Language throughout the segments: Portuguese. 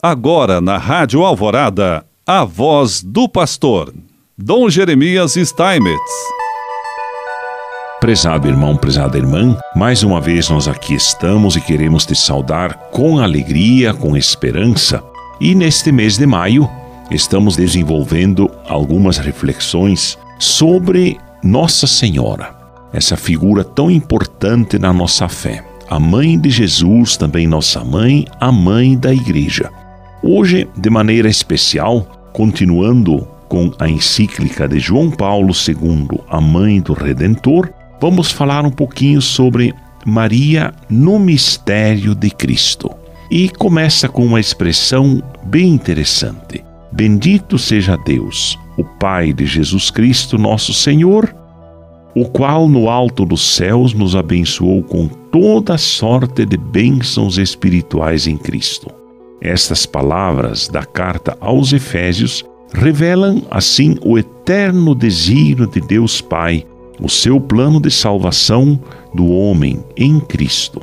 Agora na Rádio Alvorada, a voz do pastor, Dom Jeremias Steinmetz. Prezado irmão, prezada irmã, mais uma vez nós aqui estamos e queremos te saudar com alegria, com esperança. E neste mês de maio, estamos desenvolvendo algumas reflexões sobre Nossa Senhora, essa figura tão importante na nossa fé. A mãe de Jesus, também nossa mãe, a mãe da igreja. Hoje, de maneira especial, continuando com a encíclica de João Paulo II, a Mãe do Redentor, vamos falar um pouquinho sobre Maria no mistério de Cristo. E começa com uma expressão bem interessante: Bendito seja Deus, o Pai de Jesus Cristo, nosso Senhor, o qual no alto dos céus nos abençoou com toda sorte de bênçãos espirituais em Cristo estas palavras da carta aos Efésios revelam, assim, o eterno desígnio de Deus Pai, o seu plano de salvação do homem em Cristo.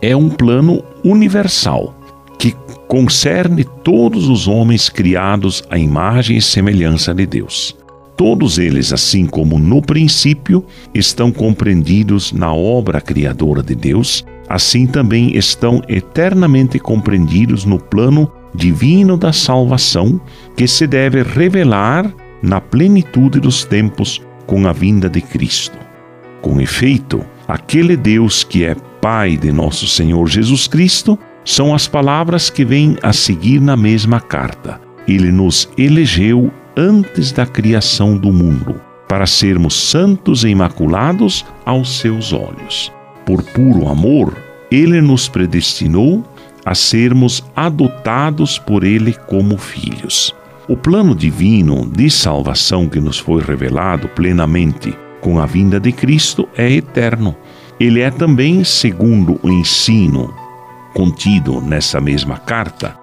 É um plano universal que concerne todos os homens criados à imagem e semelhança de Deus. Todos eles, assim como no princípio, estão compreendidos na obra criadora de Deus assim também estão eternamente compreendidos no plano divino da salvação que se deve revelar na plenitude dos tempos com a vinda de Cristo. Com efeito, aquele Deus que é Pai de nosso Senhor Jesus Cristo são as palavras que vêm a seguir na mesma carta. Ele nos elegeu antes da criação do mundo, para sermos santos e imaculados aos seus olhos por puro amor, ele nos predestinou a sermos adotados por Ele como filhos. O plano divino de salvação que nos foi revelado plenamente com a vinda de Cristo é eterno. Ele é também, segundo o ensino contido nessa mesma carta,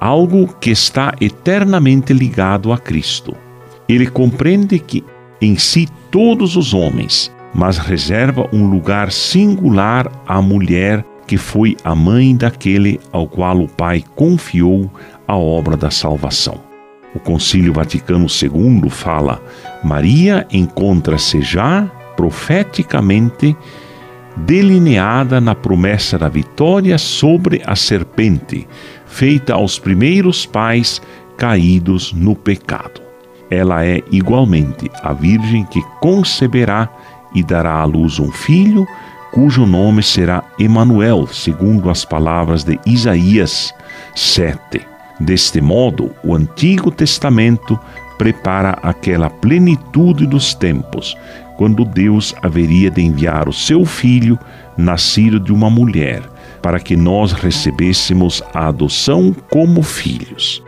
algo que está eternamente ligado a Cristo. Ele compreende que em si todos os homens mas reserva um lugar singular à mulher que foi a mãe daquele ao qual o Pai confiou a obra da salvação. O Concílio Vaticano II fala: Maria encontra-se já profeticamente delineada na promessa da vitória sobre a serpente, feita aos primeiros pais caídos no pecado. Ela é igualmente a Virgem que conceberá e dará à luz um filho, cujo nome será Emanuel, segundo as palavras de Isaías 7. Deste modo, o Antigo Testamento prepara aquela plenitude dos tempos, quando Deus haveria de enviar o seu filho, nascido de uma mulher, para que nós recebêssemos a adoção como filhos.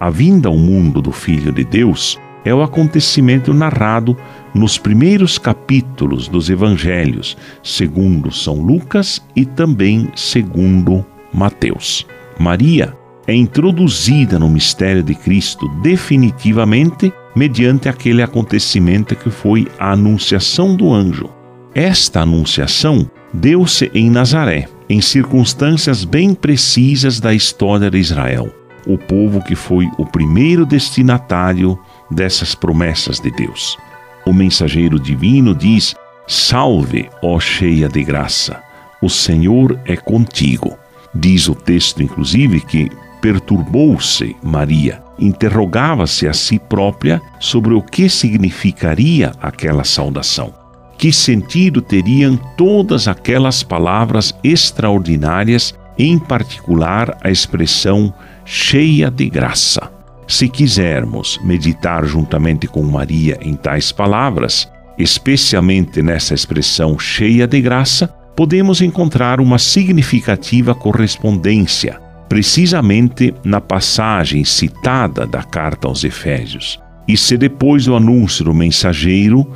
A vinda ao mundo do Filho de Deus é o acontecimento narrado nos primeiros capítulos dos evangelhos, segundo São Lucas e também segundo Mateus. Maria é introduzida no mistério de Cristo definitivamente mediante aquele acontecimento que foi a anunciação do anjo. Esta anunciação deu-se em Nazaré, em circunstâncias bem precisas da história de Israel, o povo que foi o primeiro destinatário dessas promessas de Deus. O mensageiro divino diz: Salve, ó cheia de graça, o Senhor é contigo. Diz o texto, inclusive, que perturbou-se Maria, interrogava-se a si própria sobre o que significaria aquela saudação. Que sentido teriam todas aquelas palavras extraordinárias, em particular a expressão cheia de graça? Se quisermos meditar juntamente com Maria em tais palavras, especialmente nessa expressão cheia de graça, podemos encontrar uma significativa correspondência, precisamente na passagem citada da carta aos Efésios. E se depois do anúncio do mensageiro,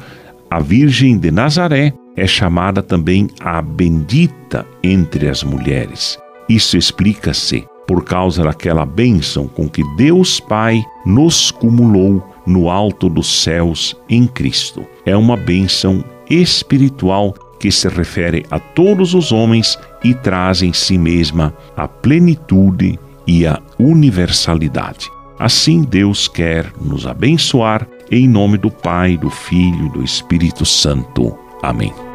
a Virgem de Nazaré é chamada também a bendita entre as mulheres. Isso explica-se por causa daquela bênção com que Deus Pai nos cumulou no alto dos céus em Cristo. É uma bênção espiritual que se refere a todos os homens e traz em si mesma a plenitude e a universalidade. Assim Deus quer nos abençoar em nome do Pai, do Filho e do Espírito Santo. Amém.